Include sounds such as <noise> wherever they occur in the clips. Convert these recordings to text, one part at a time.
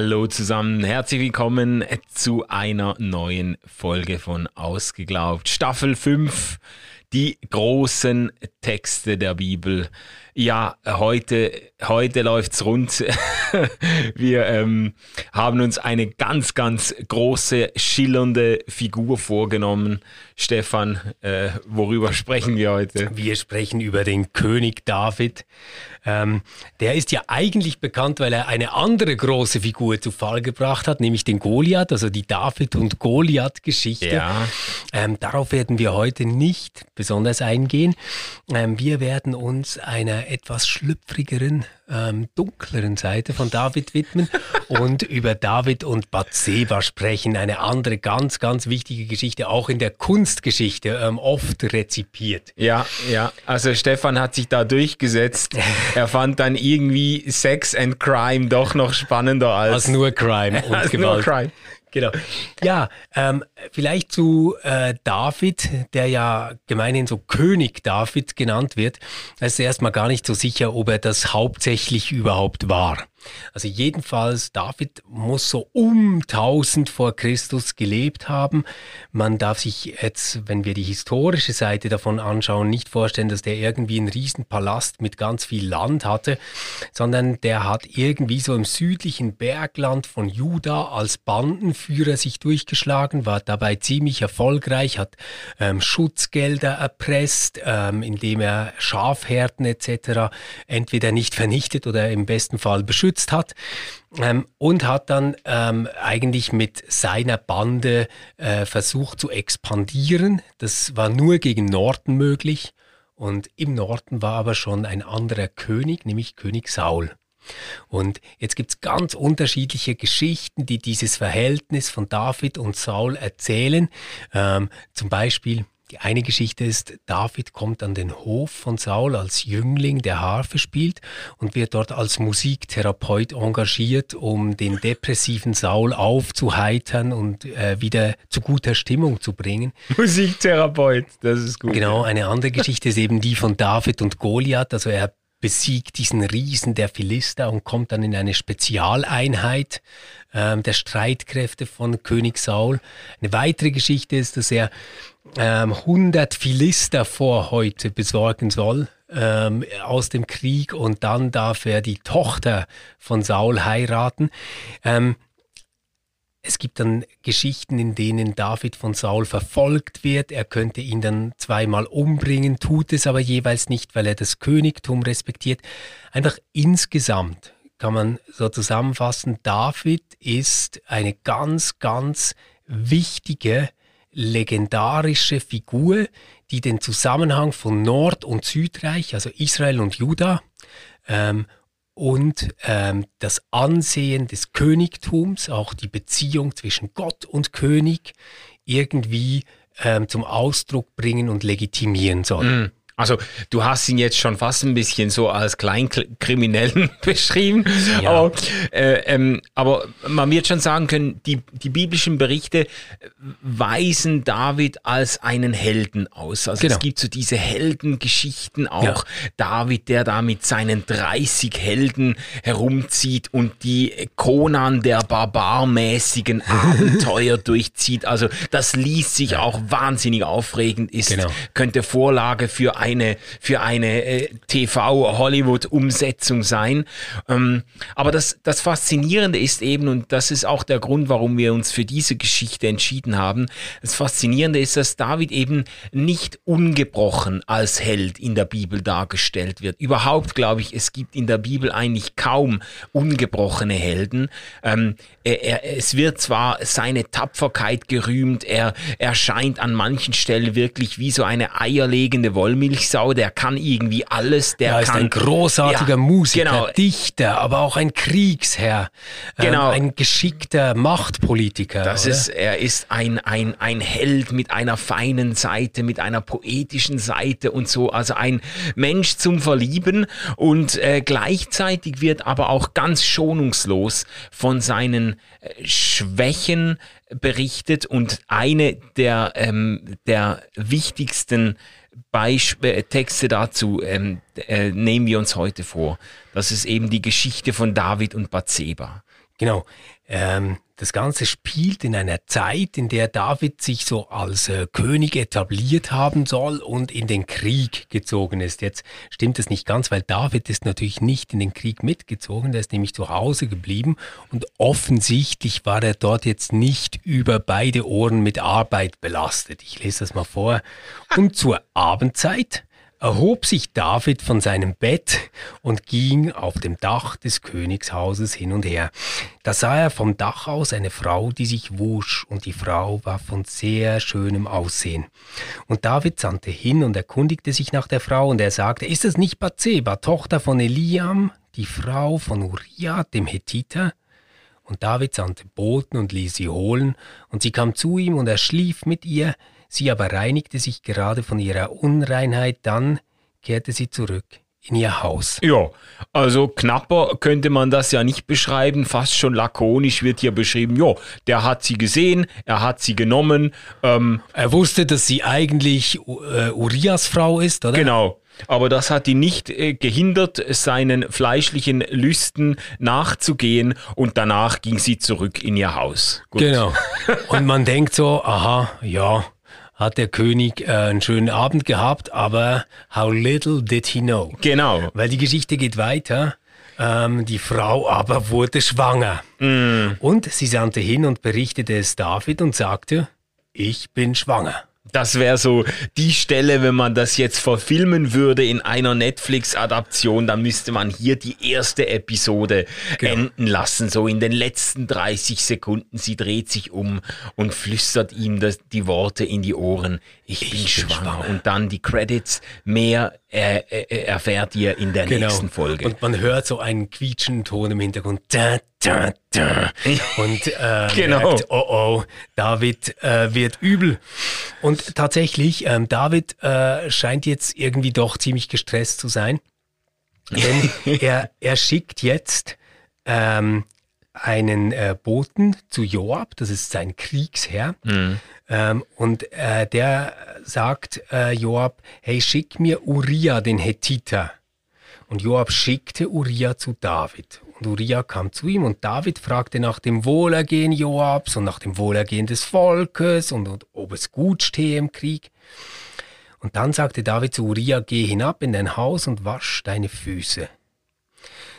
Hallo zusammen, herzlich willkommen zu einer neuen Folge von Ausgeglaubt. Staffel 5, die großen Texte der Bibel. Ja, heute, heute läuft's rund. <laughs> Wir ähm, haben uns eine ganz, ganz große, schillernde Figur vorgenommen. Stefan, äh, worüber sprechen wir heute? Wir sprechen über den König David. Ähm, der ist ja eigentlich bekannt, weil er eine andere große Figur zu Fall gebracht hat, nämlich den Goliath, also die David- und Goliath-Geschichte. Ja. Ähm, darauf werden wir heute nicht besonders eingehen. Ähm, wir werden uns einer etwas schlüpfrigeren, ähm, dunkleren Seite von David widmen und über David und Bathseba sprechen. Eine andere ganz, ganz wichtige Geschichte, auch in der Kunstgeschichte ähm, oft rezipiert. Ja, ja. Also Stefan hat sich da durchgesetzt. er fand dann irgendwie Sex and Crime doch noch spannender als, als nur Crime und <laughs> als Gewalt. Nur Crime. Genau. Ja, ähm, vielleicht zu äh, David, der ja gemeinhin so König David genannt wird. Da ist erstmal gar nicht so sicher, ob er das hauptsächlich überhaupt war. Also jedenfalls, David muss so um 1000 vor Christus gelebt haben. Man darf sich jetzt, wenn wir die historische Seite davon anschauen, nicht vorstellen, dass der irgendwie einen Riesenpalast mit ganz viel Land hatte, sondern der hat irgendwie so im südlichen Bergland von Juda als Bandenführer sich durchgeschlagen, war dabei ziemlich erfolgreich, hat ähm, Schutzgelder erpresst, ähm, indem er Schafherden etc. entweder nicht vernichtet oder im besten Fall beschützt geschützt hat. Ähm, und hat dann ähm, eigentlich mit seiner Bande äh, versucht zu expandieren. Das war nur gegen Norden möglich. Und im Norden war aber schon ein anderer König, nämlich König Saul. Und jetzt gibt es ganz unterschiedliche Geschichten, die dieses Verhältnis von David und Saul erzählen. Ähm, zum Beispiel die eine Geschichte ist, David kommt an den Hof von Saul als Jüngling, der Harfe spielt und wird dort als Musiktherapeut engagiert, um den depressiven Saul aufzuheitern und äh, wieder zu guter Stimmung zu bringen. <laughs> Musiktherapeut, das ist gut. Genau, eine andere Geschichte ist eben die von David und Goliath. Also er besiegt diesen Riesen der Philister und kommt dann in eine Spezialeinheit ähm, der Streitkräfte von König Saul. Eine weitere Geschichte ist, dass er ähm, 100 Philister vor heute besorgen soll ähm, aus dem Krieg und dann darf er die Tochter von Saul heiraten. Ähm, es gibt dann Geschichten, in denen David von Saul verfolgt wird. Er könnte ihn dann zweimal umbringen, tut es aber jeweils nicht, weil er das Königtum respektiert. Einfach insgesamt kann man so zusammenfassen, David ist eine ganz, ganz wichtige legendarische Figur, die den Zusammenhang von Nord- und Südreich, also Israel und Juda, ähm, und ähm, das Ansehen des Königtums, auch die Beziehung zwischen Gott und König irgendwie ähm, zum Ausdruck bringen und legitimieren soll. Mm. Also du hast ihn jetzt schon fast ein bisschen so als Kleinkriminellen <laughs> beschrieben, ja. aber, äh, ähm, aber man wird schon sagen können, die, die biblischen Berichte weisen David als einen Helden aus. Also genau. es gibt so diese Heldengeschichten auch. Ja. David, der da mit seinen 30 Helden herumzieht und die Konan der barbarmäßigen <laughs> Abenteuer durchzieht. Also das liest sich auch wahnsinnig aufregend, ist, genau. könnte Vorlage für ein eine, für eine äh, TV-Hollywood-Umsetzung sein. Ähm, aber das, das Faszinierende ist eben, und das ist auch der Grund, warum wir uns für diese Geschichte entschieden haben, das Faszinierende ist, dass David eben nicht ungebrochen als Held in der Bibel dargestellt wird. Überhaupt glaube ich, es gibt in der Bibel eigentlich kaum ungebrochene Helden. Ähm, er, er, es wird zwar seine Tapferkeit gerühmt, er erscheint an manchen Stellen wirklich wie so eine eierlegende Wollmilch Milchsau, der kann irgendwie alles. Der ja, ist ein großartiger ja, Musiker, genau. Dichter, aber auch ein Kriegsherr, ähm, genau. Ähm, ein geschickter Machtpolitiker. Das oder? ist, er ist ein, ein, ein Held mit einer feinen Seite, mit einer poetischen Seite und so, also ein Mensch zum Verlieben und äh, gleichzeitig wird aber auch ganz schonungslos von seinen äh, Schwächen berichtet und eine der, ähm, der wichtigsten Beisp äh, Texte dazu ähm, äh, nehmen wir uns heute vor. Das ist eben die Geschichte von David und Bathseba. Genau. Ähm, das Ganze spielt in einer Zeit, in der David sich so als äh, König etabliert haben soll und in den Krieg gezogen ist. Jetzt stimmt es nicht ganz, weil David ist natürlich nicht in den Krieg mitgezogen, der ist nämlich zu Hause geblieben und offensichtlich war er dort jetzt nicht über beide Ohren mit Arbeit belastet. Ich lese das mal vor. Und zur Abendzeit erhob sich David von seinem Bett und ging auf dem Dach des Königshauses hin und her. Da sah er vom Dach aus eine Frau, die sich wusch, und die Frau war von sehr schönem Aussehen. Und David sandte hin und erkundigte sich nach der Frau, und er sagte, ist es nicht Bathseba, Tochter von Eliam, die Frau von Uriah, dem Hethiter? Und David sandte Boten und ließ sie holen, und sie kam zu ihm, und er schlief mit ihr, Sie aber reinigte sich gerade von ihrer Unreinheit, dann kehrte sie zurück in ihr Haus. Ja, also knapper könnte man das ja nicht beschreiben, fast schon lakonisch wird hier beschrieben, ja, der hat sie gesehen, er hat sie genommen. Ähm, er wusste, dass sie eigentlich äh, Urias Frau ist, oder? Genau. Aber das hat ihn nicht äh, gehindert, seinen fleischlichen Lüsten nachzugehen und danach ging sie zurück in ihr Haus. Gut. Genau. <laughs> Und man denkt so, aha, ja, hat der König äh, einen schönen Abend gehabt, aber how little did he know. Genau. Weil die Geschichte geht weiter. Ähm, die Frau aber wurde schwanger. Mm. Und sie sandte hin und berichtete es David und sagte, ich bin schwanger. Das wäre so die Stelle, wenn man das jetzt verfilmen würde in einer Netflix-Adaption, dann müsste man hier die erste Episode genau. enden lassen, so in den letzten 30 Sekunden. Sie dreht sich um und flüstert ihm das, die Worte in die Ohren. Ich, ich bin, bin schwanger. schwanger. Und dann die Credits. Mehr äh, äh, erfährt ihr in der genau. nächsten Folge. Und man hört so einen quietschenden Ton im Hintergrund. Da, da, da. Und äh, <laughs> genau. merkt, oh oh, David äh, wird übel. Und tatsächlich, ähm, David äh, scheint jetzt irgendwie doch ziemlich gestresst zu sein. Denn <laughs> er, er schickt jetzt ähm, einen äh, Boten zu Joab, das ist sein Kriegsherr. Mhm. Ähm, und äh, der sagt äh, Joab, hey, schick mir Uriah, den Hethiter. Und Joab schickte Uriah zu David. Und Uriah kam zu ihm und David fragte nach dem Wohlergehen Joabs und nach dem Wohlergehen des Volkes und, und ob es gut stehe im Krieg. Und dann sagte David zu Uriah, geh hinab in dein Haus und wasch deine Füße.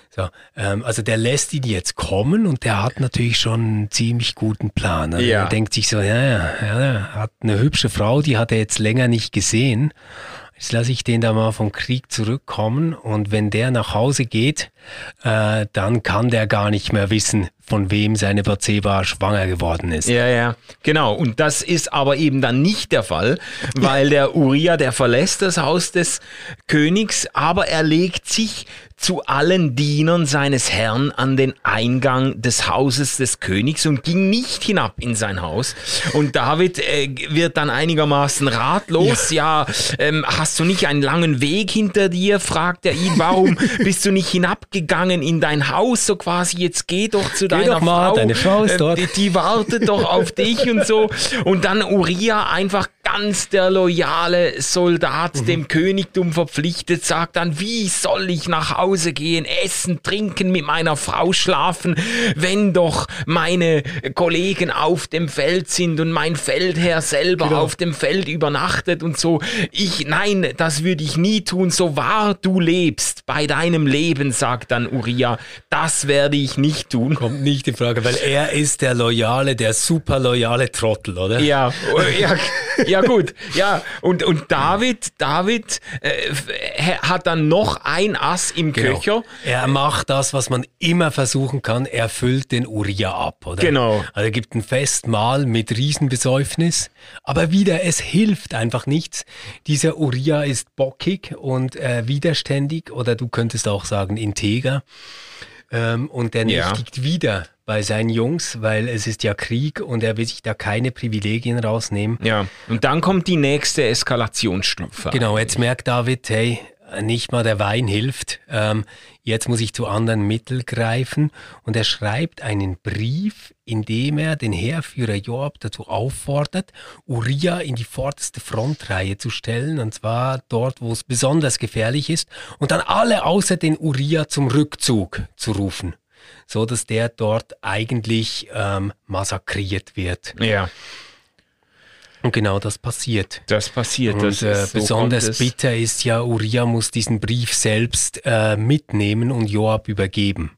So, ähm, also der lässt ihn jetzt kommen und der hat natürlich schon einen ziemlich guten Plan. Also ja. Er denkt sich so, ja, ja, ja, hat eine hübsche Frau, die hat er jetzt länger nicht gesehen. Jetzt lasse ich den da mal vom Krieg zurückkommen und wenn der nach Hause geht, äh, dann kann der gar nicht mehr wissen, von wem seine Bathseba schwanger geworden ist. Ja, ja, genau. Und das ist aber eben dann nicht der Fall, weil der Uriah, der verlässt das Haus des Königs, aber er legt sich zu allen Dienern seines Herrn an den Eingang des Hauses des Königs und ging nicht hinab in sein Haus. Und David äh, wird dann einigermaßen ratlos. Ja, ja ähm, hast du nicht einen langen Weg hinter dir? fragt er ihn. Warum <laughs> bist du nicht hinabgegangen in dein Haus? So quasi, jetzt geh doch zu deinem deiner mal, Frau. Deine Frau ist dort. Die, die wartet doch auf <laughs> dich und so. Und dann Uriah einfach ganz der loyale Soldat mhm. dem Königtum verpflichtet, sagt dann, wie soll ich nach Hause gehen, essen, trinken, mit meiner Frau schlafen, wenn doch meine Kollegen auf dem Feld sind und mein Feldherr selber genau. auf dem Feld übernachtet und so. Ich, nein, das würde ich nie tun, so wahr du lebst, bei deinem Leben, sagt dann Uriah, das werde ich nicht tun. Kommt nicht in Frage, weil er ist der loyale, der super loyale Trottel, oder? Ja, <laughs> ja, ja ja gut, ja. Und, und David, David äh, hat dann noch ein Ass im genau. Köcher. Er macht das, was man immer versuchen kann. Er füllt den Uriah ab, oder? Genau. Also er gibt ein Festmahl mit Riesenbesäufnis. Aber wieder, es hilft einfach nichts. Dieser Uriah ist bockig und äh, widerständig oder du könntest auch sagen integer. Ähm, und der ja. nächtigt wieder bei seinen Jungs, weil es ist ja Krieg und er will sich da keine Privilegien rausnehmen. Ja, und dann kommt die nächste Eskalationsstufe. Genau, jetzt merkt David, hey, nicht mal der Wein hilft. Ähm, jetzt muss ich zu anderen Mitteln greifen. Und er schreibt einen Brief, in dem er den Heerführer Joab dazu auffordert, Uriah in die vorderste Frontreihe zu stellen, und zwar dort, wo es besonders gefährlich ist, und dann alle außer den Uriah zum Rückzug zu rufen. So dass der dort eigentlich ähm, massakriert wird. Ja. Und genau das passiert. Das passiert. Und das äh, so besonders bitter ist ja, Uriah muss diesen Brief selbst äh, mitnehmen und Joab übergeben.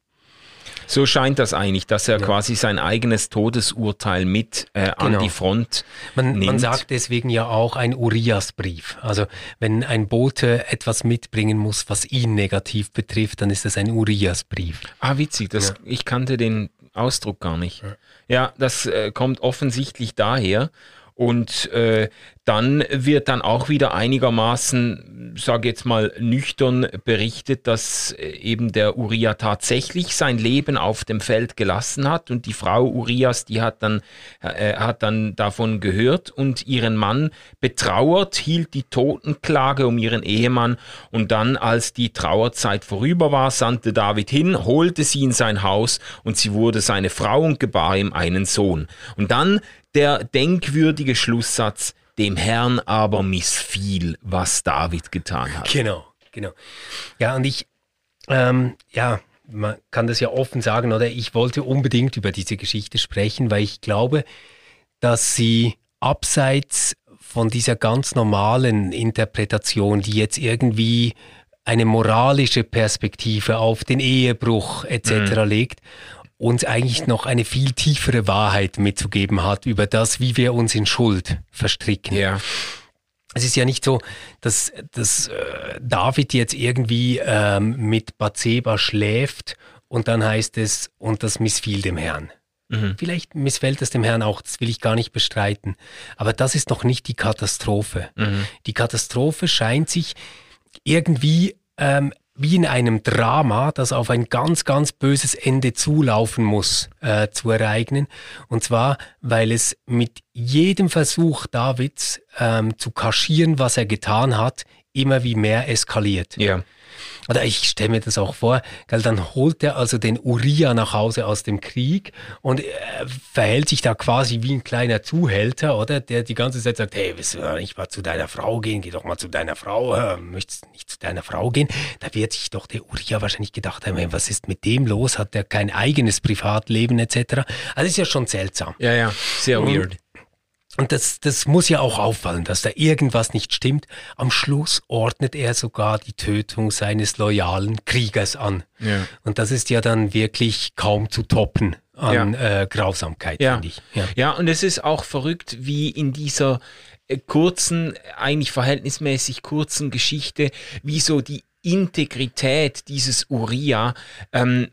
So scheint das eigentlich, dass er ja. quasi sein eigenes Todesurteil mit äh, genau. an die Front man, nimmt. Man sagt deswegen ja auch ein Urias-Brief. Also wenn ein Bote etwas mitbringen muss, was ihn negativ betrifft, dann ist das ein Urias-Brief. Ah, witzig. Das, ja. Ich kannte den Ausdruck gar nicht. Ja, das äh, kommt offensichtlich daher. Und äh, dann wird dann auch wieder einigermaßen, sage jetzt mal, nüchtern berichtet, dass äh, eben der Uriah tatsächlich sein Leben auf dem Feld gelassen hat. Und die Frau Urias, die hat dann, äh, hat dann davon gehört. Und ihren Mann betrauert, hielt die Totenklage um ihren Ehemann. Und dann, als die Trauerzeit vorüber war, sandte David hin, holte sie in sein Haus. Und sie wurde seine Frau und gebar ihm einen Sohn. Und dann der denkwürdige Schlusssatz, dem Herrn aber missfiel, was David getan hat. Genau, genau. Ja, und ich, ähm, ja, man kann das ja offen sagen, oder ich wollte unbedingt über diese Geschichte sprechen, weil ich glaube, dass sie abseits von dieser ganz normalen Interpretation, die jetzt irgendwie eine moralische Perspektive auf den Ehebruch etc. Mhm. legt uns eigentlich noch eine viel tiefere Wahrheit mitzugeben hat über das, wie wir uns in Schuld verstricken. Ja. Es ist ja nicht so, dass, dass äh, David jetzt irgendwie ähm, mit Bathseba schläft und dann heißt es, und das missfiel dem Herrn. Mhm. Vielleicht missfällt es dem Herrn auch, das will ich gar nicht bestreiten. Aber das ist noch nicht die Katastrophe. Mhm. Die Katastrophe scheint sich irgendwie ähm, wie in einem Drama, das auf ein ganz, ganz böses Ende zulaufen muss, äh, zu ereignen. Und zwar, weil es mit jedem Versuch Davids ähm, zu kaschieren, was er getan hat, immer wie mehr eskaliert. Ja. Oder ich stelle mir das auch vor, gell, dann holt er also den Uriah nach Hause aus dem Krieg und äh, verhält sich da quasi wie ein kleiner Zuhälter, oder? Der die ganze Zeit sagt, hey, willst du nicht mal zu deiner Frau gehen? Geh doch mal zu deiner Frau. Äh, möchtest nicht zu deiner Frau gehen? Da wird sich doch der Uriah wahrscheinlich gedacht haben, hey, was ist mit dem los? Hat der kein eigenes Privatleben etc.? Also ist ja schon seltsam. Ja, ja, sehr weird. Und das, das muss ja auch auffallen, dass da irgendwas nicht stimmt. Am Schluss ordnet er sogar die Tötung seines loyalen Kriegers an. Ja. Und das ist ja dann wirklich kaum zu toppen an ja. äh, Grausamkeit, ja. finde ich. Ja. ja, und es ist auch verrückt, wie in dieser äh, kurzen, eigentlich verhältnismäßig kurzen Geschichte, wie so die Integrität dieses Uriah ähm,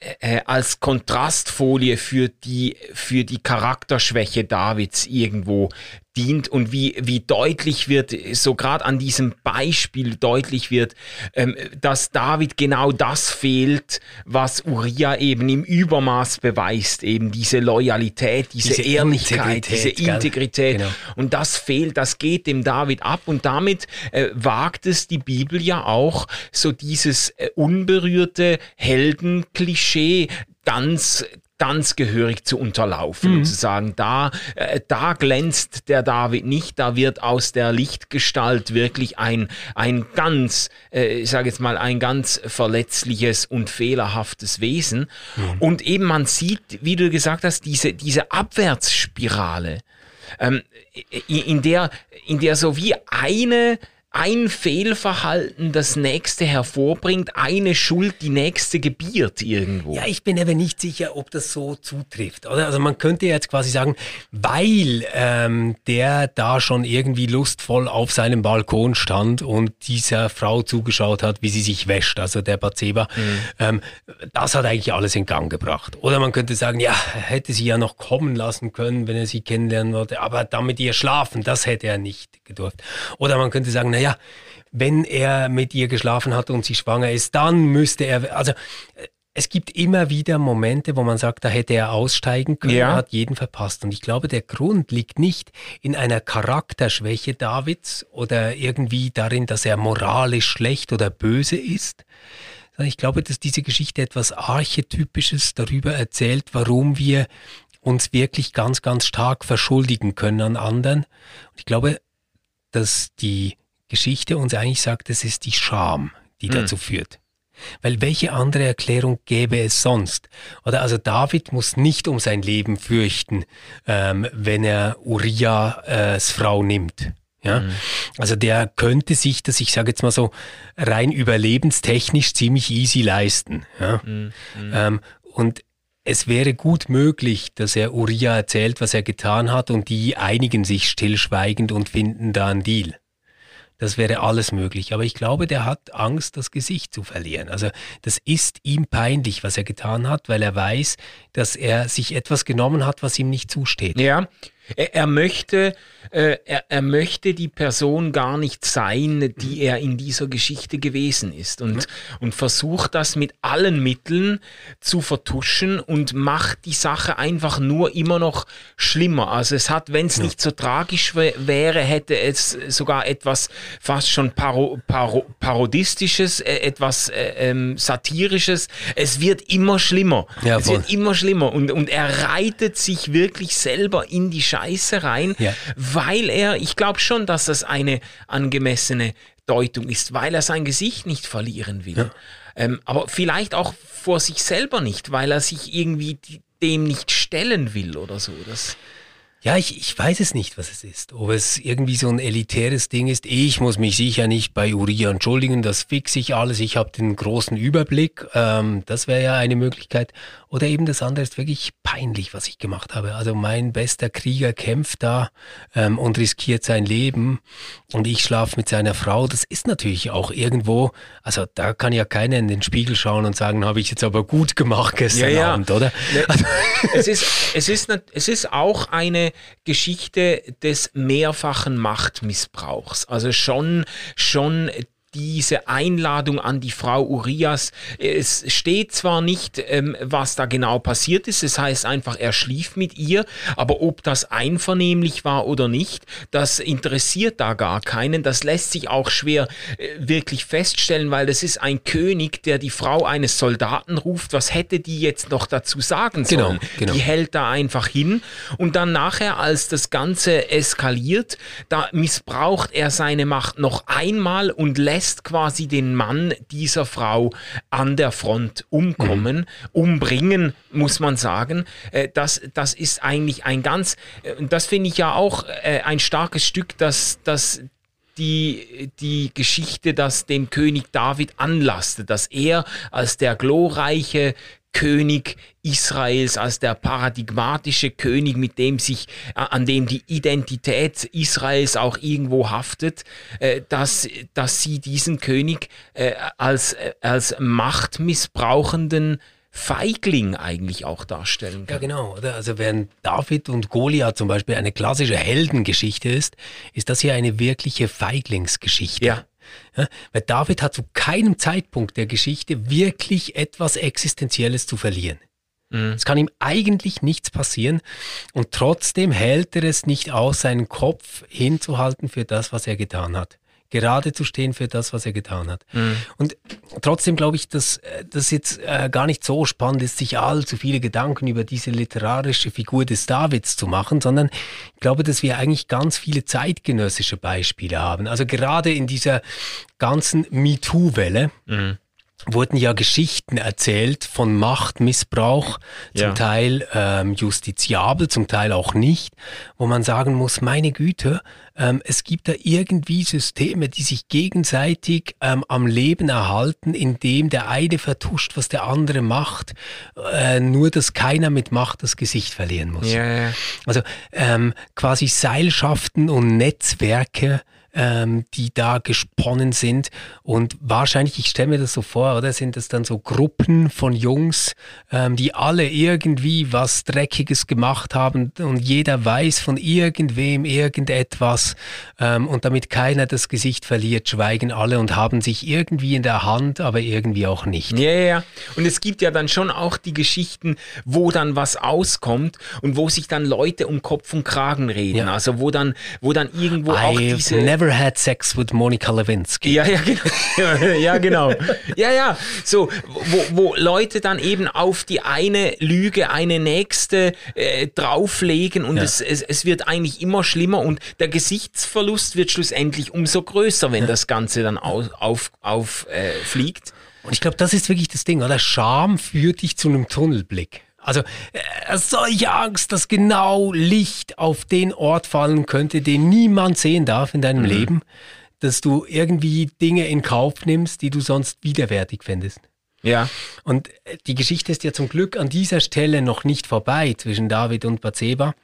äh, als Kontrastfolie für die, für die Charakterschwäche Davids irgendwo dient und wie, wie deutlich wird, so gerade an diesem Beispiel deutlich wird, ähm, dass David genau das fehlt, was Uriah eben im Übermaß beweist, eben diese Loyalität, diese, diese Ehrlichkeit, diese Integrität. Genau. Und das fehlt, das geht dem David ab und damit äh, wagt es die Bibel ja auch, so dieses äh, unberührte Heldenklischee ganz ganz gehörig zu unterlaufen mhm. und zu sagen, da, äh, da glänzt der David nicht, da wird aus der Lichtgestalt wirklich ein, ein ganz, äh, ich sage jetzt mal, ein ganz verletzliches und fehlerhaftes Wesen. Mhm. Und eben man sieht, wie du gesagt hast, diese, diese Abwärtsspirale, ähm, in der, in der so wie eine ein Fehlverhalten das nächste hervorbringt, eine Schuld die nächste gebiert irgendwo. Ja, ich bin aber nicht sicher, ob das so zutrifft. Oder? Also man könnte jetzt quasi sagen, weil ähm, der da schon irgendwie lustvoll auf seinem Balkon stand und dieser Frau zugeschaut hat, wie sie sich wäscht, also der Batseba, mhm. ähm, das hat eigentlich alles in Gang gebracht. Oder man könnte sagen, ja, hätte sie ja noch kommen lassen können, wenn er sie kennenlernen wollte, aber damit ihr schlafen, das hätte er nicht gedurft. Oder man könnte sagen, naja, naja, wenn er mit ihr geschlafen hat und sie schwanger ist, dann müsste er, also es gibt immer wieder Momente, wo man sagt, da hätte er aussteigen können, ja. hat jeden verpasst. Und ich glaube, der Grund liegt nicht in einer Charakterschwäche Davids oder irgendwie darin, dass er moralisch schlecht oder böse ist, sondern ich glaube, dass diese Geschichte etwas Archetypisches darüber erzählt, warum wir uns wirklich ganz, ganz stark verschuldigen können an anderen. Und ich glaube, dass die Geschichte uns eigentlich sagt, es ist die Scham, die mhm. dazu führt. Weil welche andere Erklärung gäbe es sonst? Oder also David muss nicht um sein Leben fürchten, ähm, wenn er Urias Frau nimmt. Ja? Mhm. Also der könnte sich das, ich sage jetzt mal so, rein überlebenstechnisch ziemlich easy leisten. Ja? Mhm. Ähm, und es wäre gut möglich, dass er Uriah erzählt, was er getan hat, und die einigen sich stillschweigend und finden da einen Deal. Das wäre alles möglich. Aber ich glaube, der hat Angst, das Gesicht zu verlieren. Also das ist ihm peinlich, was er getan hat, weil er weiß, dass er sich etwas genommen hat, was ihm nicht zusteht. Ja, er, er möchte äh, er, er möchte die Person gar nicht sein, die er in dieser Geschichte gewesen ist und, mhm. und versucht das mit allen Mitteln zu vertuschen und macht die Sache einfach nur immer noch schlimmer. Also es hat, wenn es ja. nicht so tragisch wäre, hätte es sogar etwas fast schon paro, paro, parodistisches, äh, etwas äh, ähm, satirisches. Es wird immer schlimmer. Ja, es wird immer schlimmer und, und er reitet sich wirklich selber in die Scheiße rein, ja weil er, ich glaube schon, dass das eine angemessene Deutung ist, weil er sein Gesicht nicht verlieren will. Ja. Ähm, aber vielleicht auch vor sich selber nicht, weil er sich irgendwie dem nicht stellen will oder so. Das ja, ich, ich weiß es nicht, was es ist. Ob es irgendwie so ein elitäres Ding ist. Ich muss mich sicher nicht bei Uriah entschuldigen, das fixe ich alles. Ich habe den großen Überblick. Ähm, das wäre ja eine Möglichkeit. Oder eben das andere ist wirklich peinlich, was ich gemacht habe. Also mein bester Krieger kämpft da ähm, und riskiert sein Leben und ich schlafe mit seiner Frau. Das ist natürlich auch irgendwo, also da kann ja keiner in den Spiegel schauen und sagen, habe ich jetzt aber gut gemacht gestern ja, ja. Abend, oder? Also es, ist, es, ist, es ist auch eine Geschichte des mehrfachen Machtmissbrauchs. Also schon, schon diese Einladung an die Frau Urias. Es steht zwar nicht, ähm, was da genau passiert ist, es heißt einfach, er schlief mit ihr, aber ob das einvernehmlich war oder nicht, das interessiert da gar keinen. Das lässt sich auch schwer äh, wirklich feststellen, weil das ist ein König, der die Frau eines Soldaten ruft. Was hätte die jetzt noch dazu sagen sollen? Genau, genau. Die hält da einfach hin und dann nachher, als das Ganze eskaliert, da missbraucht er seine Macht noch einmal und lässt lässt quasi den Mann dieser Frau an der Front umkommen, mhm. umbringen, muss man sagen. Äh, das, das ist eigentlich ein ganz, äh, das finde ich ja auch äh, ein starkes Stück, dass, dass die, die Geschichte, das dem König David anlastet, dass er als der glorreiche König Israels, als der paradigmatische König, mit dem sich, äh, an dem die Identität Israels auch irgendwo haftet, äh, dass, dass sie diesen König äh, als, als machtmissbrauchenden Feigling eigentlich auch darstellen kann. Ja, genau. Also während David und Goliath zum Beispiel eine klassische Heldengeschichte ist, ist das hier eine wirkliche Feiglingsgeschichte. Ja. Ja, weil David hat zu keinem Zeitpunkt der Geschichte wirklich etwas Existenzielles zu verlieren. Mhm. Es kann ihm eigentlich nichts passieren und trotzdem hält er es nicht aus, seinen Kopf hinzuhalten für das, was er getan hat gerade zu stehen für das, was er getan hat. Mhm. Und trotzdem glaube ich, dass das jetzt äh, gar nicht so spannend ist, sich allzu viele Gedanken über diese literarische Figur des Davids zu machen, sondern ich glaube, dass wir eigentlich ganz viele zeitgenössische Beispiele haben. Also gerade in dieser ganzen MeToo-Welle. Mhm wurden ja Geschichten erzählt von Machtmissbrauch, zum ja. Teil ähm, justiziabel, zum Teil auch nicht, wo man sagen muss, meine Güte, ähm, es gibt da irgendwie Systeme, die sich gegenseitig ähm, am Leben erhalten, indem der eine vertuscht, was der andere macht, äh, nur dass keiner mit Macht das Gesicht verlieren muss. Ja, ja. Also ähm, quasi Seilschaften und Netzwerke, ähm, die da gesponnen sind. Und wahrscheinlich, ich stelle mir das so vor, oder sind das dann so Gruppen von Jungs, ähm, die alle irgendwie was Dreckiges gemacht haben und jeder weiß von irgendwem irgendetwas. Ähm, und damit keiner das Gesicht verliert, schweigen alle und haben sich irgendwie in der Hand, aber irgendwie auch nicht. Ja, ja, ja. Und es gibt ja dann schon auch die Geschichten, wo dann was auskommt und wo sich dann Leute um Kopf und Kragen reden. Ja. Also wo dann, wo dann irgendwo I've auch diese. Never Never Had Sex with Monica Lewinsky. Ja, ja, genau. <laughs> ja, genau. Ja, ja. So, wo, wo Leute dann eben auf die eine Lüge eine nächste äh, drauflegen und ja. es, es, es wird eigentlich immer schlimmer und der Gesichtsverlust wird schlussendlich umso größer, wenn ja. das Ganze dann auf, auf, auf äh, fliegt. Und ich glaube, das ist wirklich das Ding, oder? Scham führt dich zu einem Tunnelblick. Also äh, solche Angst, dass genau Licht auf den Ort fallen könnte, den niemand sehen darf in deinem mhm. Leben, dass du irgendwie Dinge in Kauf nimmst, die du sonst widerwärtig fändest. Ja. Und äh, die Geschichte ist ja zum Glück an dieser Stelle noch nicht vorbei zwischen David und Bathseba,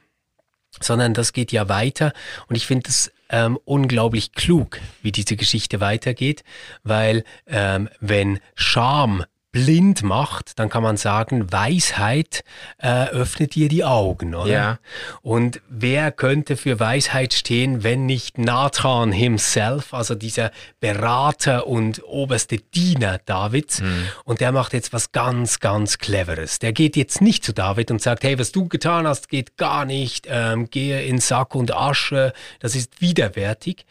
sondern das geht ja weiter. Und ich finde es ähm, unglaublich klug, wie diese Geschichte weitergeht, weil ähm, wenn Scham blind macht, dann kann man sagen, Weisheit äh, öffnet dir die Augen, oder? Ja. Und wer könnte für Weisheit stehen, wenn nicht Nathan himself, also dieser Berater und oberste Diener Davids? Mhm. Und der macht jetzt was ganz, ganz Cleveres. Der geht jetzt nicht zu David und sagt, hey, was du getan hast, geht gar nicht, ähm, gehe in Sack und Asche, das ist widerwärtig,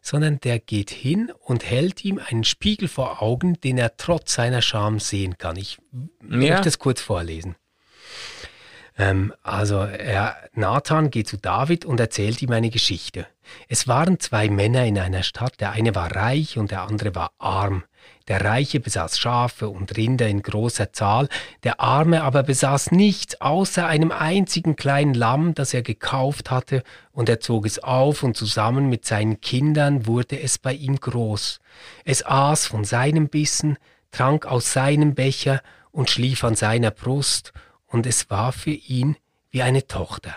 sondern der geht hin und hält ihm einen Spiegel vor Augen, den er trotz seiner Scham Namen sehen kann. Ich ja. möchte es kurz vorlesen. Ähm, also er, Nathan geht zu David und erzählt ihm eine Geschichte. Es waren zwei Männer in einer Stadt, der eine war reich und der andere war arm. Der Reiche besaß Schafe und Rinder in großer Zahl, der Arme aber besaß nichts außer einem einzigen kleinen Lamm, das er gekauft hatte, und er zog es auf, und zusammen mit seinen Kindern wurde es bei ihm groß. Es aß von seinem Bissen, trank aus seinem Becher und schlief an seiner Brust, und es war für ihn wie eine Tochter.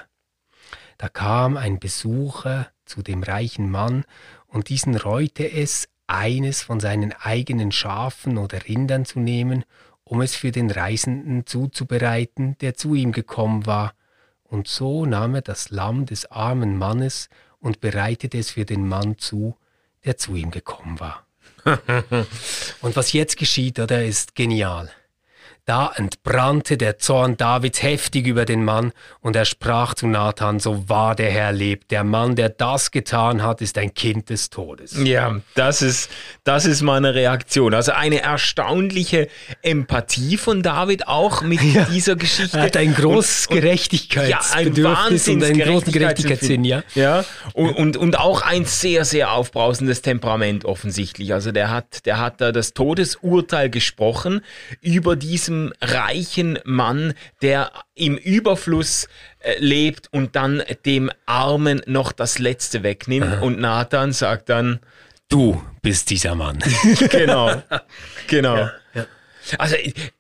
Da kam ein Besucher zu dem reichen Mann, und diesen reute es, eines von seinen eigenen Schafen oder Rindern zu nehmen, um es für den Reisenden zuzubereiten, der zu ihm gekommen war, und so nahm er das Lamm des armen Mannes und bereitete es für den Mann zu, der zu ihm gekommen war. <laughs> Und was jetzt geschieht, oder, ist genial. Da entbrannte der Zorn Davids heftig über den Mann, und er sprach zu Nathan, so wahr der Herr lebt, der Mann, der das getan hat, ist ein Kind des Todes. Ja, das ist, das ist meine Reaktion. Also eine erstaunliche Empathie von David auch mit <laughs> ja, dieser Geschichte. Er hat ein großes Gerechtigkeitsbedürfnis ja, ein und einen großen Gerechtigkeitssinn, ja. Ja, und, und, und auch ein sehr, sehr aufbrausendes Temperament offensichtlich. Also der hat, der hat da das Todesurteil gesprochen über diesen diesem reichen Mann, der im Überfluss äh, lebt und dann dem Armen noch das Letzte wegnimmt. Aha. Und Nathan sagt dann, du bist dieser Mann. <laughs> genau, <laughs> genau. Ja, ja. Also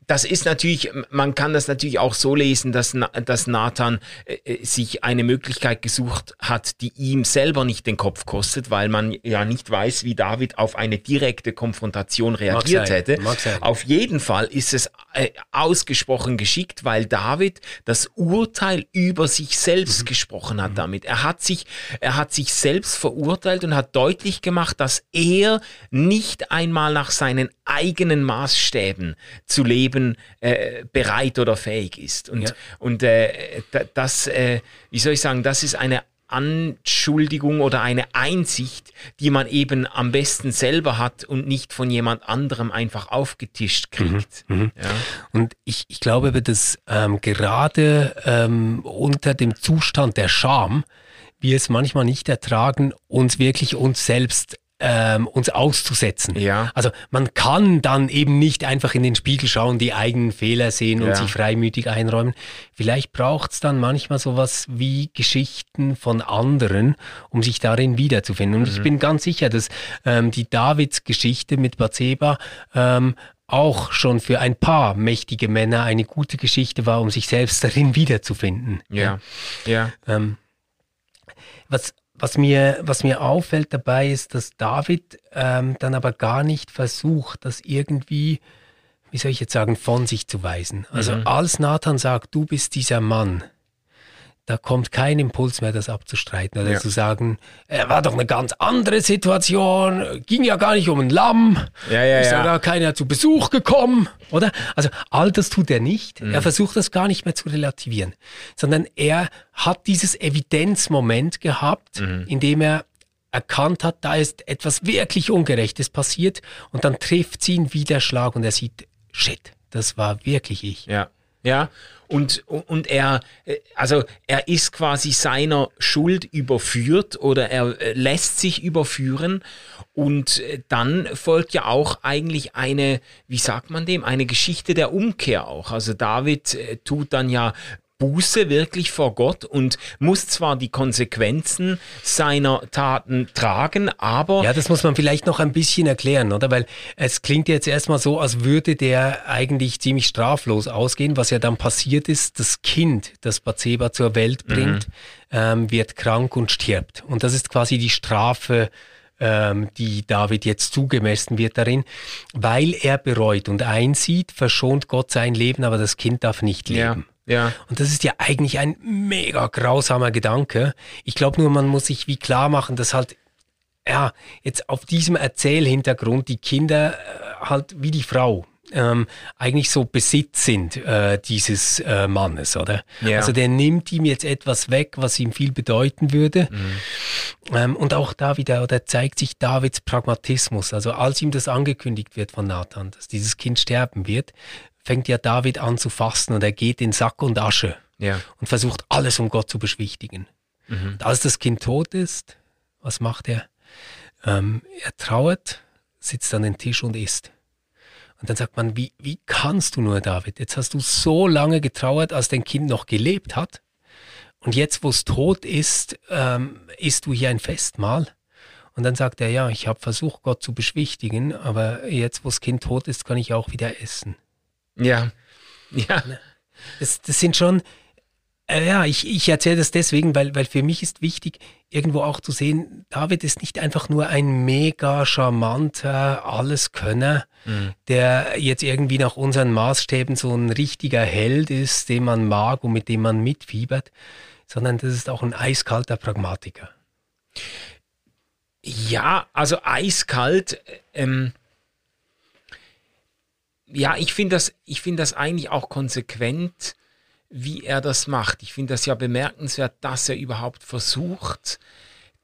das ist natürlich, man kann das natürlich auch so lesen, dass, dass Nathan äh, äh, sich eine Möglichkeit gesucht hat, die ihm selber nicht den Kopf kostet, weil man ja nicht weiß, wie David auf eine direkte Konfrontation reagiert hätte. Auf jeden Fall ist es äh, ausgesprochen geschickt, weil David das Urteil über sich selbst mhm. gesprochen hat mhm. damit. Er hat sich, er hat sich selbst verurteilt und hat deutlich gemacht, dass er nicht einmal nach seinen eigenen Maßstäben zu leben Leben äh, bereit oder fähig ist. Und, ja. und äh, das, äh, wie soll ich sagen, das ist eine Anschuldigung oder eine Einsicht, die man eben am besten selber hat und nicht von jemand anderem einfach aufgetischt kriegt. Mhm, mhm. ja. Und ich, ich glaube, dass ähm, gerade ähm, unter dem Zustand der Scham wir es manchmal nicht ertragen, uns wirklich uns selbst ähm, uns auszusetzen. Ja. Also man kann dann eben nicht einfach in den Spiegel schauen, die eigenen Fehler sehen und ja. sich freimütig einräumen. Vielleicht braucht es dann manchmal sowas wie Geschichten von anderen, um sich darin wiederzufinden. Und mhm. ich bin ganz sicher, dass ähm, die Davids-Geschichte mit Bathseba ähm, auch schon für ein paar mächtige Männer eine gute Geschichte war, um sich selbst darin wiederzufinden. Ja, ja. Ähm, was was mir, was mir auffällt dabei ist, dass David ähm, dann aber gar nicht versucht, das irgendwie, wie soll ich jetzt sagen, von sich zu weisen. Also mhm. als Nathan sagt, du bist dieser Mann, da kommt kein Impuls mehr, das abzustreiten oder ja. zu sagen, er war doch eine ganz andere Situation, ging ja gar nicht um ein Lamm, ja, ja, ist ja gar keiner zu Besuch gekommen, oder? Also all das tut er nicht. Mhm. Er versucht das gar nicht mehr zu relativieren, sondern er hat dieses Evidenzmoment gehabt, mhm. in dem er erkannt hat, da ist etwas wirklich Ungerechtes passiert und dann trifft sie ihn wie der Schlag und er sieht, shit, das war wirklich ich. Ja. Ja, und, und er, äh, also er ist quasi seiner Schuld überführt oder er äh, lässt sich überführen. Und äh, dann folgt ja auch eigentlich eine, wie sagt man dem, eine Geschichte der Umkehr auch. Also David tut dann ja Buße wirklich vor Gott und muss zwar die Konsequenzen seiner Taten tragen, aber. Ja, das muss man vielleicht noch ein bisschen erklären, oder? Weil es klingt jetzt erstmal so, als würde der eigentlich ziemlich straflos ausgehen. Was ja dann passiert ist, das Kind, das Bathseba zur Welt mhm. bringt, mhm. ähm, wird krank und stirbt. Und das ist quasi die Strafe, ähm, die David jetzt zugemessen wird darin, weil er bereut und einsieht, verschont Gott sein Leben, aber das Kind darf nicht leben. Ja. Ja. Und das ist ja eigentlich ein mega grausamer Gedanke. Ich glaube nur, man muss sich wie klar machen, dass halt, ja, jetzt auf diesem Erzählhintergrund die Kinder äh, halt wie die Frau ähm, eigentlich so Besitz sind äh, dieses äh, Mannes, oder? Ja. Also der nimmt ihm jetzt etwas weg, was ihm viel bedeuten würde. Mhm. Ähm, und auch da wieder, oder zeigt sich Davids Pragmatismus. Also als ihm das angekündigt wird von Nathan, dass dieses Kind sterben wird, fängt ja David an zu fasten und er geht in Sack und Asche ja. und versucht alles, um Gott zu beschwichtigen. Mhm. Und als das Kind tot ist, was macht er? Ähm, er trauert, sitzt an den Tisch und isst. Und dann sagt man, wie, wie kannst du nur, David? Jetzt hast du so lange getrauert, als dein Kind noch gelebt hat. Und jetzt, wo es tot ist, ähm, isst du hier ein Festmahl. Und dann sagt er, ja, ich habe versucht, Gott zu beschwichtigen, aber jetzt, wo das Kind tot ist, kann ich auch wieder essen. Ja. Ja. Das, das sind schon, äh, ja, ich, ich erzähle das deswegen, weil, weil für mich ist wichtig, irgendwo auch zu sehen, David ist nicht einfach nur ein mega charmanter Alleskönner, mhm. der jetzt irgendwie nach unseren Maßstäben so ein richtiger Held ist, den man mag und mit dem man mitfiebert, sondern das ist auch ein eiskalter Pragmatiker. Ja, also eiskalt. Ähm ja, ich finde das, ich das eigentlich auch konsequent, wie er das macht. Ich finde das ja bemerkenswert, dass er überhaupt versucht,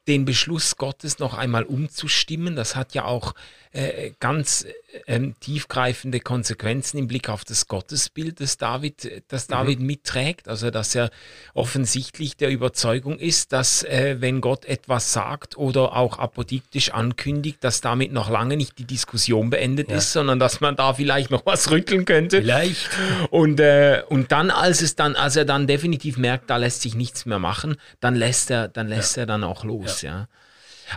den Beschluss Gottes noch einmal umzustimmen. Das hat ja auch äh, ganz äh, tiefgreifende Konsequenzen im Blick auf das Gottesbild, das David, das mhm. David mhm. mitträgt. Also dass er offensichtlich der Überzeugung ist, dass äh, wenn Gott etwas sagt oder auch apodiktisch ankündigt, dass damit noch lange nicht die Diskussion beendet ja. ist, sondern dass man da vielleicht noch was rütteln könnte. Vielleicht. Und, äh, und dann, als es dann, als er dann definitiv merkt, da lässt sich nichts mehr machen, dann lässt er, dann lässt ja. er dann auch los, ja. ja.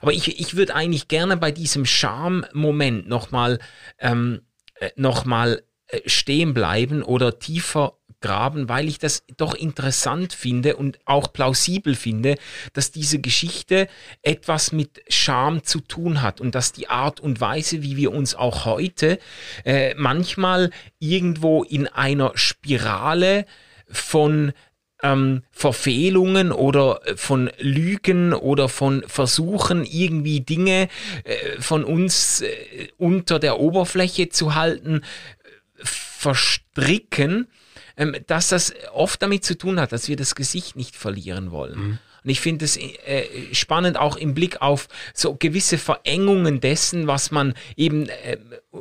Aber ich, ich würde eigentlich gerne bei diesem Charme-Moment nochmal ähm, äh, noch äh, stehen bleiben oder tiefer graben, weil ich das doch interessant finde und auch plausibel finde, dass diese Geschichte etwas mit Scham zu tun hat und dass die Art und Weise, wie wir uns auch heute äh, manchmal irgendwo in einer Spirale von ähm, Verfehlungen oder äh, von Lügen oder von Versuchen, irgendwie Dinge äh, von uns äh, unter der Oberfläche zu halten, verstricken, ähm, dass das oft damit zu tun hat, dass wir das Gesicht nicht verlieren wollen. Mhm. Und ich finde es äh, spannend auch im Blick auf so gewisse Verengungen dessen, was man eben äh,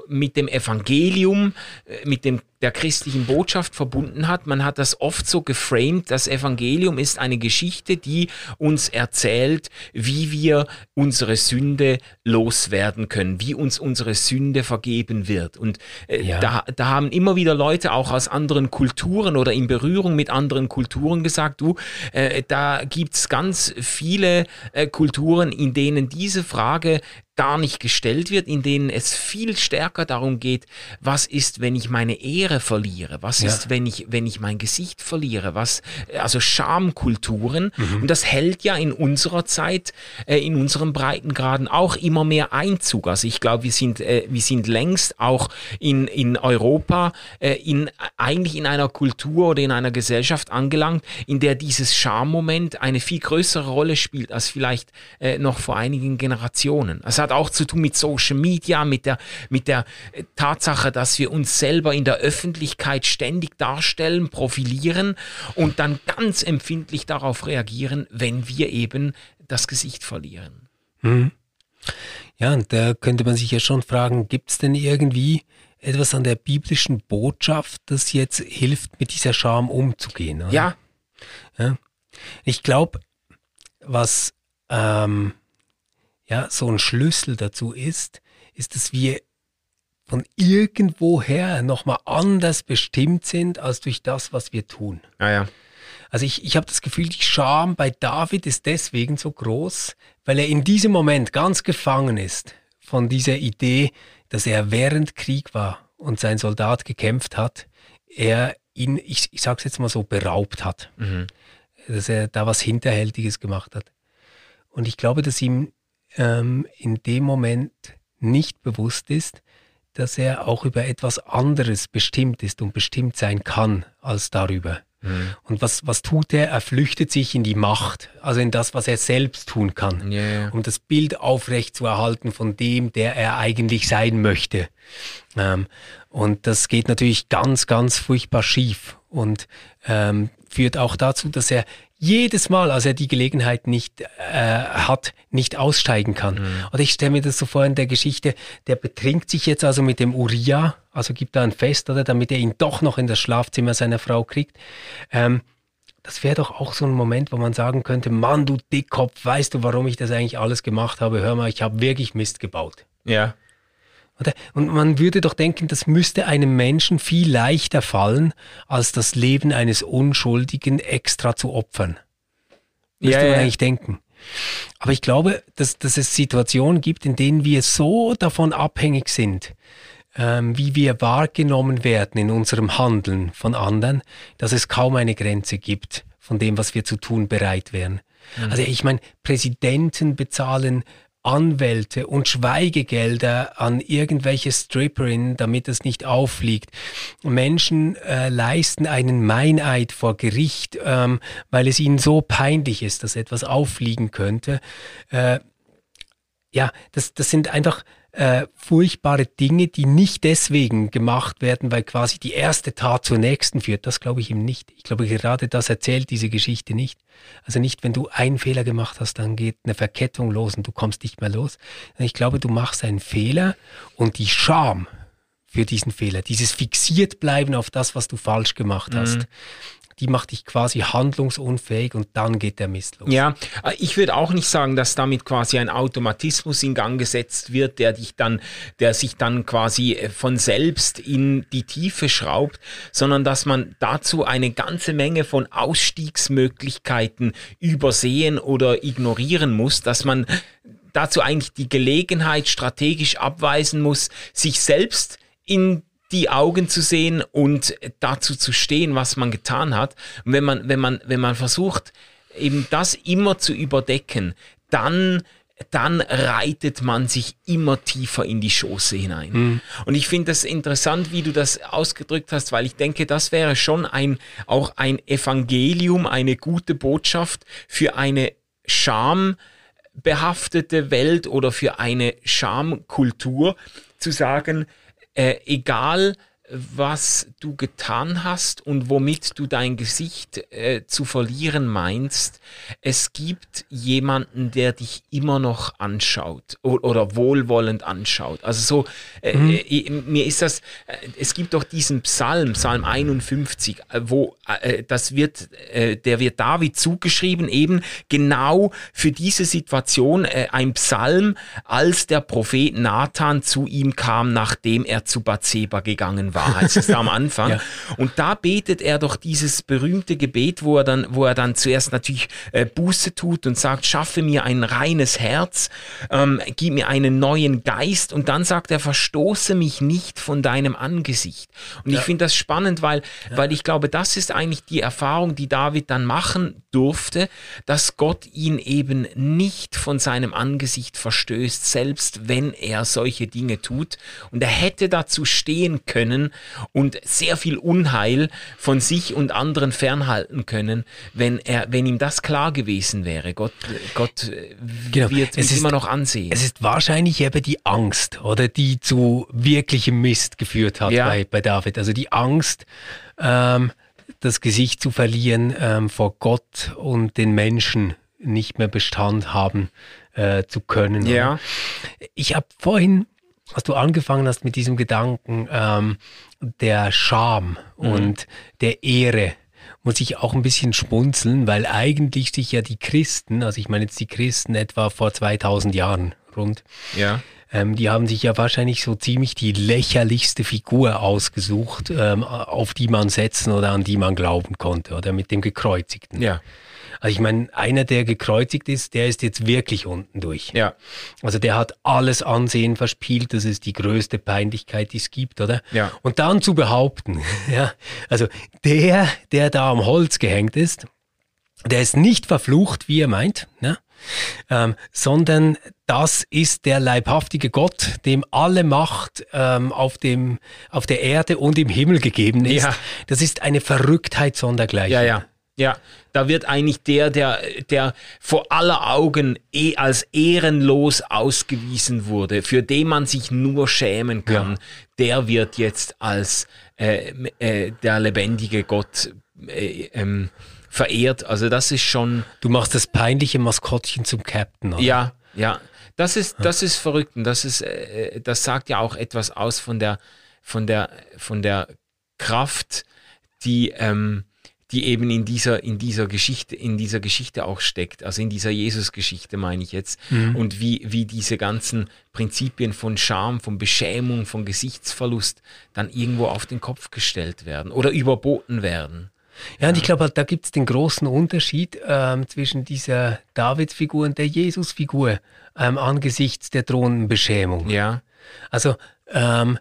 mit dem Evangelium, äh, mit dem der christlichen Botschaft verbunden hat. Man hat das oft so geframed, das Evangelium ist eine Geschichte, die uns erzählt, wie wir unsere Sünde loswerden können, wie uns unsere Sünde vergeben wird. Und äh, ja. da, da haben immer wieder Leute auch aus anderen Kulturen oder in Berührung mit anderen Kulturen gesagt, du, äh, da gibt's ganz viele äh, Kulturen, in denen diese Frage gar nicht gestellt wird, in denen es viel stärker darum geht, was ist, wenn ich meine Ehre verliere, was ja. ist, wenn ich, wenn ich mein Gesicht verliere, was, also Schamkulturen. Mhm. Und das hält ja in unserer Zeit, äh, in unseren Breitengraden auch immer mehr Einzug. Also ich glaube, wir sind, äh, wir sind längst auch in, in Europa äh, in, eigentlich in einer Kultur oder in einer Gesellschaft angelangt, in der dieses Schammoment eine viel größere Rolle spielt als vielleicht äh, noch vor einigen Generationen. Also hat auch zu tun mit Social Media, mit der, mit der Tatsache, dass wir uns selber in der Öffentlichkeit ständig darstellen, profilieren und dann ganz empfindlich darauf reagieren, wenn wir eben das Gesicht verlieren. Mhm. Ja, und da könnte man sich ja schon fragen, gibt es denn irgendwie etwas an der biblischen Botschaft, das jetzt hilft, mit dieser Scham umzugehen. Oder? Ja. ja. Ich glaube, was ähm, ja, so ein Schlüssel dazu ist, ist, dass wir von irgendwoher nochmal anders bestimmt sind als durch das, was wir tun. Ah, ja. Also ich, ich habe das Gefühl, die Scham bei David ist deswegen so groß, weil er in diesem Moment ganz gefangen ist von dieser Idee, dass er während Krieg war und sein Soldat gekämpft hat, er ihn, ich, ich sage es jetzt mal so, beraubt hat. Mhm. Dass er da was Hinterhältiges gemacht hat. Und ich glaube, dass ihm ähm, in dem Moment nicht bewusst ist, dass er auch über etwas anderes bestimmt ist und bestimmt sein kann als darüber. Mhm. Und was, was tut er? Er flüchtet sich in die Macht, also in das, was er selbst tun kann, yeah. um das Bild aufrecht zu erhalten von dem, der er eigentlich sein möchte. Ähm, und das geht natürlich ganz, ganz furchtbar schief und ähm, führt auch dazu, dass er jedes Mal, als er die Gelegenheit nicht äh, hat, nicht aussteigen kann. Mhm. Oder ich stelle mir das so vor in der Geschichte, der betrinkt sich jetzt also mit dem Uriah, also gibt da ein Fest, oder damit er ihn doch noch in das Schlafzimmer seiner Frau kriegt. Ähm, das wäre doch auch so ein Moment, wo man sagen könnte, Mann, du Dickkopf, weißt du, warum ich das eigentlich alles gemacht habe? Hör mal, ich habe wirklich Mist gebaut. Ja. Und man würde doch denken, das müsste einem Menschen viel leichter fallen, als das Leben eines Unschuldigen extra zu opfern. Müsste ja, man ja. eigentlich denken. Aber ich glaube, dass, dass es Situationen gibt, in denen wir so davon abhängig sind, ähm, wie wir wahrgenommen werden in unserem Handeln von anderen, dass es kaum eine Grenze gibt von dem, was wir zu tun bereit wären. Mhm. Also ich meine, Präsidenten bezahlen Anwälte und Schweigegelder an irgendwelche Stripperinnen, damit es nicht auffliegt. Menschen äh, leisten einen Meineid vor Gericht, ähm, weil es ihnen so peinlich ist, dass etwas auffliegen könnte. Äh, ja, das, das sind einfach äh, furchtbare Dinge, die nicht deswegen gemacht werden, weil quasi die erste Tat zur nächsten führt. Das glaube ich ihm nicht. Ich glaube, gerade das erzählt diese Geschichte nicht. Also nicht, wenn du einen Fehler gemacht hast, dann geht eine Verkettung los und du kommst nicht mehr los. Ich glaube, du machst einen Fehler und die Scham für diesen Fehler, dieses fixiert bleiben auf das, was du falsch gemacht hast, mhm die macht dich quasi handlungsunfähig und dann geht der Mist los. Ja, ich würde auch nicht sagen, dass damit quasi ein Automatismus in Gang gesetzt wird, der dich dann, der sich dann quasi äh, von selbst in die Tiefe schraubt, sondern dass man dazu eine ganze Menge von Ausstiegsmöglichkeiten übersehen oder ignorieren muss, dass man dazu eigentlich die Gelegenheit strategisch abweisen muss, sich selbst in die Augen zu sehen und dazu zu stehen, was man getan hat. Und wenn man, wenn man, wenn man versucht, eben das immer zu überdecken, dann dann reitet man sich immer tiefer in die Schoße hinein. Mhm. Und ich finde das interessant, wie du das ausgedrückt hast, weil ich denke, das wäre schon ein, auch ein Evangelium, eine gute Botschaft für eine schambehaftete Welt oder für eine Schamkultur, zu sagen, äh, egal was du getan hast und womit du dein Gesicht äh, zu verlieren meinst, es gibt jemanden, der dich immer noch anschaut oder, oder wohlwollend anschaut. Also so, äh, mhm. äh, mir ist das, äh, es gibt doch diesen Psalm, Psalm 51, äh, wo äh, das wird, der wird David zugeschrieben, eben genau für diese Situation, ein Psalm, als der Prophet Nathan zu ihm kam, nachdem er zu Bathseba gegangen war, heißt es da am Anfang. <laughs> ja. Und da betet er doch dieses berühmte Gebet, wo er dann, wo er dann zuerst natürlich äh, Buße tut und sagt, schaffe mir ein reines Herz, ähm, gib mir einen neuen Geist und dann sagt er, verstoße mich nicht von deinem Angesicht. Und ja. ich finde das spannend, weil, ja. weil ich glaube, das ist eigentlich die Erfahrung, die David dann machen durfte, dass Gott ihn eben nicht von seinem Angesicht verstößt, selbst wenn er solche Dinge tut. Und er hätte dazu stehen können und sehr viel Unheil von sich und anderen fernhalten können, wenn er, wenn ihm das klar gewesen wäre. Gott, Gott äh, genau. wird es ist, immer noch ansehen. Es ist wahrscheinlich eben die Angst, oder die zu wirklichem Mist geführt hat ja. bei, bei David. Also die Angst, ähm, das Gesicht zu verlieren ähm, vor Gott und den Menschen nicht mehr Bestand haben äh, zu können. Ja. Ich habe vorhin als du angefangen hast mit diesem Gedanken ähm, der Scham mhm. und der Ehre, muss ich auch ein bisschen schmunzeln, weil eigentlich sich ja die Christen, also ich meine jetzt die Christen etwa vor 2000 Jahren rund, ja. Ähm, die haben sich ja wahrscheinlich so ziemlich die lächerlichste Figur ausgesucht, ähm, auf die man setzen oder an die man glauben konnte, oder mit dem Gekreuzigten. Ja. Also ich meine, einer, der gekreuzigt ist, der ist jetzt wirklich unten durch. Ja. Also der hat alles Ansehen verspielt, das ist die größte Peinlichkeit, die es gibt, oder? Ja. Und dann zu behaupten, <laughs> ja, also der, der da am Holz gehängt ist, der ist nicht verflucht, wie er meint, ne? Ähm, sondern das ist der leibhaftige Gott, dem alle Macht ähm, auf, dem, auf der Erde und im Himmel gegeben ist. Ja. Das ist eine Verrücktheit sondergleichen. Ja, ja. Ja, da wird eigentlich der, der, der vor aller Augen eh als ehrenlos ausgewiesen wurde, für den man sich nur schämen kann, ja. der wird jetzt als äh, äh, der lebendige Gott äh, ähm, verehrt. Also das ist schon. Du machst das peinliche Maskottchen zum Captain, oder? Ja, ja. Das ist, das ist verrückt und das ist, äh, das sagt ja auch etwas aus von der, von der, von der Kraft, die, ähm, die eben in dieser, in dieser Geschichte, in dieser Geschichte auch steckt, also in dieser Jesus-Geschichte meine ich jetzt. Mhm. Und wie, wie diese ganzen Prinzipien von Scham, von Beschämung, von Gesichtsverlust dann irgendwo auf den Kopf gestellt werden oder überboten werden. Ja, und ich glaube, halt, da gibt es den großen Unterschied ähm, zwischen dieser Davidsfigur und der Jesusfigur ähm, angesichts der drohenden Beschämung. Ja. Also ähm,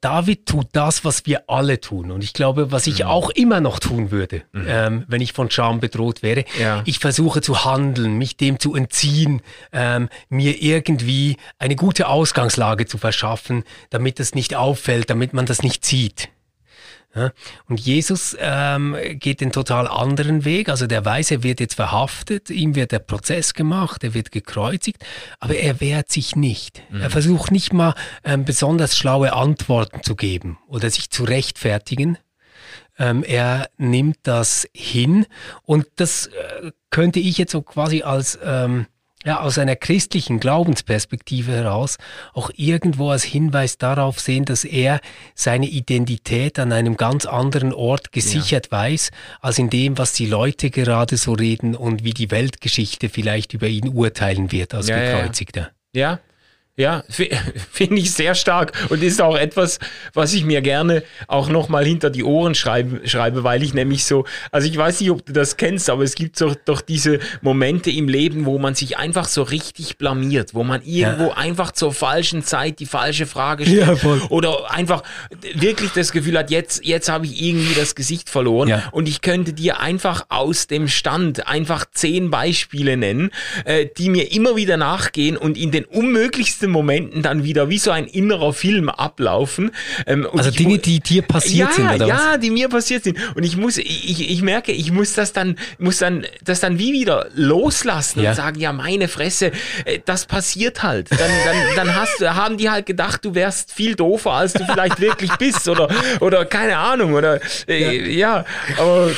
David tut das, was wir alle tun. Und ich glaube, was ich mhm. auch immer noch tun würde, mhm. ähm, wenn ich von Scham bedroht wäre. Ja. Ich versuche zu handeln, mich dem zu entziehen, ähm, mir irgendwie eine gute Ausgangslage zu verschaffen, damit das nicht auffällt, damit man das nicht sieht. Ja? Und Jesus ähm, geht den total anderen Weg. Also der weiß, er wird jetzt verhaftet, ihm wird der Prozess gemacht, er wird gekreuzigt, aber er wehrt sich nicht. Mhm. Er versucht nicht mal ähm, besonders schlaue Antworten zu geben oder sich zu rechtfertigen. Ähm, er nimmt das hin und das äh, könnte ich jetzt so quasi als ähm, ja, aus einer christlichen Glaubensperspektive heraus auch irgendwo als Hinweis darauf sehen, dass er seine Identität an einem ganz anderen Ort gesichert ja. weiß, als in dem, was die Leute gerade so reden und wie die Weltgeschichte vielleicht über ihn urteilen wird als ja, Gekreuzigter. Ja. ja. Ja, <laughs> finde ich sehr stark und ist auch etwas, was ich mir gerne auch nochmal hinter die Ohren schreibe, schreibe, weil ich nämlich so, also ich weiß nicht, ob du das kennst, aber es gibt so, doch diese Momente im Leben, wo man sich einfach so richtig blamiert, wo man irgendwo ja. einfach zur falschen Zeit die falsche Frage stellt ja, oder einfach wirklich das Gefühl hat, jetzt, jetzt habe ich irgendwie das Gesicht verloren ja. und ich könnte dir einfach aus dem Stand einfach zehn Beispiele nennen, äh, die mir immer wieder nachgehen und in den unmöglichsten letzten Momenten dann wieder wie so ein innerer Film ablaufen. Ähm, also Dinge, die dir passiert ja, sind, oder Ja, was? die mir passiert sind. Und ich muss, ich, ich merke, ich muss das dann, muss dann, das dann wie wieder loslassen ja. und sagen, ja, meine Fresse, äh, das passiert halt. Dann, dann, dann hast, haben die halt gedacht, du wärst viel doofer, als du vielleicht wirklich bist oder, oder keine Ahnung oder, äh, ja. ja, aber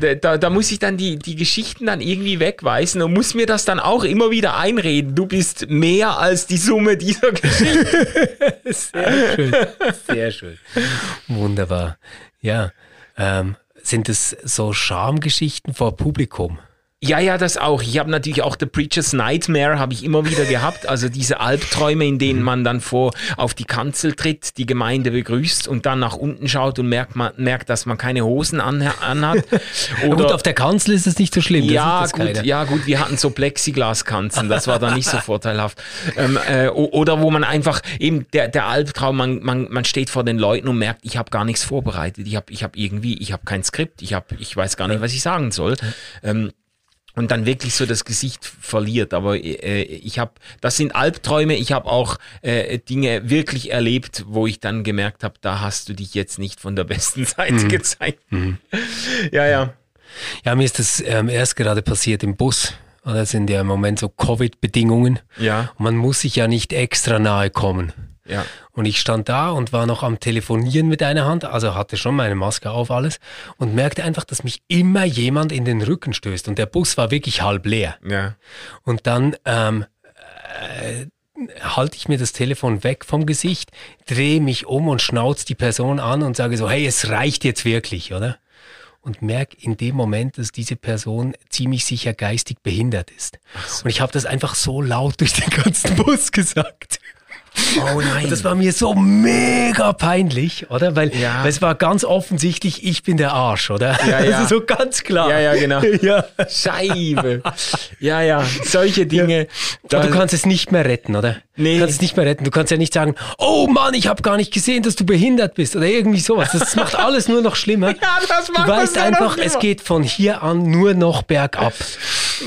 da, da muss ich dann die, die Geschichten dann irgendwie wegweisen und muss mir das dann auch immer wieder einreden. Du bist mehr als die Summe dieser <laughs> Geschichten. Sehr schön. Sehr schön. Wunderbar. Ja. Ähm, sind es so Schamgeschichten vor Publikum? Ja, ja, das auch. Ich habe natürlich auch The Preacher's Nightmare habe ich immer wieder gehabt. Also diese Albträume, in denen man dann vor auf die Kanzel tritt, die Gemeinde begrüßt und dann nach unten schaut und merkt, man, merkt dass man keine Hosen an, anhat. <laughs> Oder, gut, auf der Kanzel ist es nicht so schlimm. Ja, gut, ja, gut, wir hatten so Plexiglaskanzeln, das war dann nicht so vorteilhaft. Ähm, äh, oder wo man einfach eben der, der Albtraum, man, man, man steht vor den Leuten und merkt, ich habe gar nichts vorbereitet. Ich habe ich hab irgendwie, ich habe kein Skript, ich, hab, ich weiß gar nicht, was ich sagen soll. Ähm, und dann wirklich so das Gesicht verliert. Aber äh, ich habe, das sind Albträume. Ich habe auch äh, Dinge wirklich erlebt, wo ich dann gemerkt habe, da hast du dich jetzt nicht von der besten <laughs> Seite mhm. gezeigt. Mhm. <laughs> ja, ja. Ja, mir ist das ähm, erst gerade passiert im Bus. Das sind ja im Moment so Covid-Bedingungen. Ja. Und man muss sich ja nicht extra nahe kommen. Ja. Und ich stand da und war noch am Telefonieren mit einer Hand, also hatte schon meine Maske auf alles und merkte einfach, dass mich immer jemand in den Rücken stößt und der Bus war wirklich halb leer. Ja. Und dann ähm, äh, halte ich mir das Telefon weg vom Gesicht, drehe mich um und schnauze die Person an und sage so, hey, es reicht jetzt wirklich, oder? Und merke in dem Moment, dass diese Person ziemlich sicher geistig behindert ist. So. Und ich habe das einfach so laut durch den ganzen Bus <laughs> gesagt. Oh nein. Und das war mir so mega peinlich, oder? Weil, ja. weil, es war ganz offensichtlich, ich bin der Arsch, oder? Ja, ja. Also so ganz klar. Ja, ja, genau. <laughs> ja. Scheibe. Ja, ja, solche Dinge. Ja. du kannst es nicht mehr retten, oder? Nee. Du kannst es nicht mehr retten. Du kannst ja nicht sagen, oh Mann, ich habe gar nicht gesehen, dass du behindert bist oder irgendwie sowas. Das macht <laughs> alles nur noch schlimmer. ja, das macht Du weißt einfach, es geht von hier an nur noch bergab.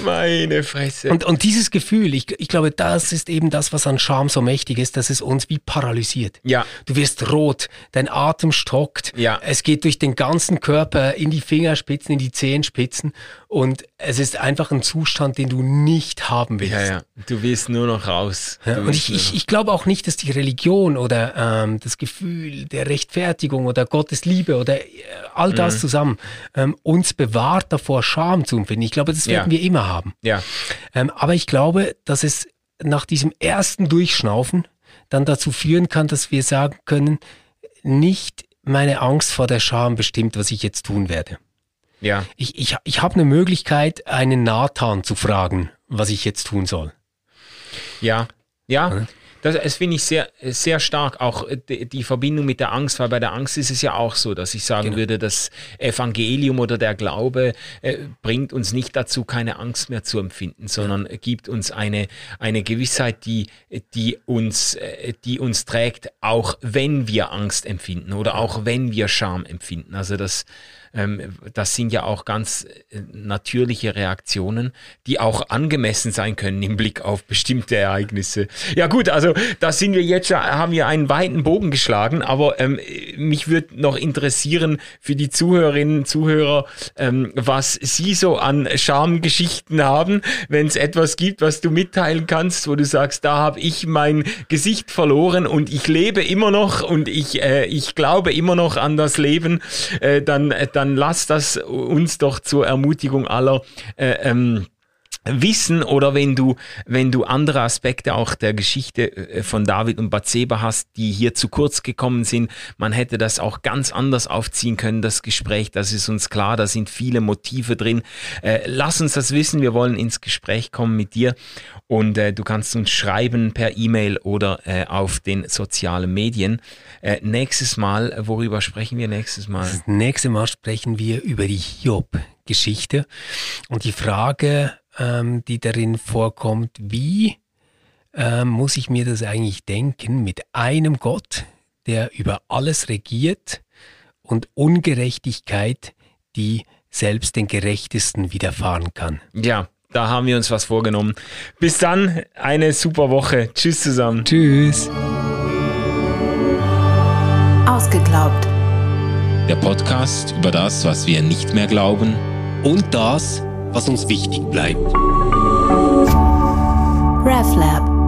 Meine Fresse. Und, und dieses Gefühl, ich, ich glaube, das ist eben das, was an Scham so mächtig ist, dass es uns wie paralysiert. Ja. Du wirst rot, dein Atem stockt, ja. es geht durch den ganzen Körper in die Fingerspitzen, in die Zehenspitzen und es ist einfach ein Zustand, den du nicht haben willst. Ja, ja. Du willst nur noch raus. Ja, und ich, ich, ich glaube auch nicht, dass die Religion oder ähm, das Gefühl der Rechtfertigung oder Gottes Liebe oder äh, all das mhm. zusammen ähm, uns bewahrt davor, Scham zu empfinden. Ich glaube, das werden wir immer haben. Ja. Ähm, aber ich glaube, dass es nach diesem ersten Durchschnaufen dann dazu führen kann, dass wir sagen können, nicht meine Angst vor der Scham bestimmt, was ich jetzt tun werde. Ja. Ich, ich, ich habe eine Möglichkeit, einen Nathan zu fragen, was ich jetzt tun soll. Ja, ja. Das, das finde ich sehr, sehr stark, auch äh, die, Verbindung mit der Angst, weil bei der Angst ist es ja auch so, dass ich sagen genau. würde, das Evangelium oder der Glaube äh, bringt uns nicht dazu, keine Angst mehr zu empfinden, sondern ja. gibt uns eine, eine Gewissheit, die, die, uns, äh, die uns trägt, auch wenn wir Angst empfinden oder auch wenn wir Scham empfinden. Also das, ähm, das sind ja auch ganz äh, natürliche Reaktionen, die auch angemessen sein können im Blick auf bestimmte Ereignisse. Ja gut, also da sind wir jetzt, haben wir einen weiten Bogen geschlagen, aber ähm, mich würde noch interessieren für die Zuhörerinnen und Zuhörer, ähm, was Sie so an Schamgeschichten haben, wenn es etwas gibt, was du mitteilen kannst, wo du sagst, da habe ich mein Gesicht verloren und ich lebe immer noch und ich, äh, ich glaube immer noch an das Leben, äh, dann, dann dann lass das uns doch zur Ermutigung aller äh, ähm, wissen oder wenn du, wenn du andere Aspekte auch der Geschichte äh, von David und Bathseba hast, die hier zu kurz gekommen sind, man hätte das auch ganz anders aufziehen können, das Gespräch, das ist uns klar, da sind viele Motive drin. Äh, lass uns das wissen, wir wollen ins Gespräch kommen mit dir und äh, du kannst uns schreiben per E-Mail oder auf den sozialen Medien. Nächstes Mal, worüber sprechen wir nächstes Mal? Das nächste Mal sprechen wir über die Job-Geschichte und die Frage, ähm, die darin vorkommt, wie ähm, muss ich mir das eigentlich denken mit einem Gott, der über alles regiert und Ungerechtigkeit, die selbst den Gerechtesten widerfahren kann. Ja, da haben wir uns was vorgenommen. Bis dann, eine super Woche. Tschüss zusammen. Tschüss. Ausgeglaubt. Der Podcast über das, was wir nicht mehr glauben und das, was uns wichtig bleibt. RefLab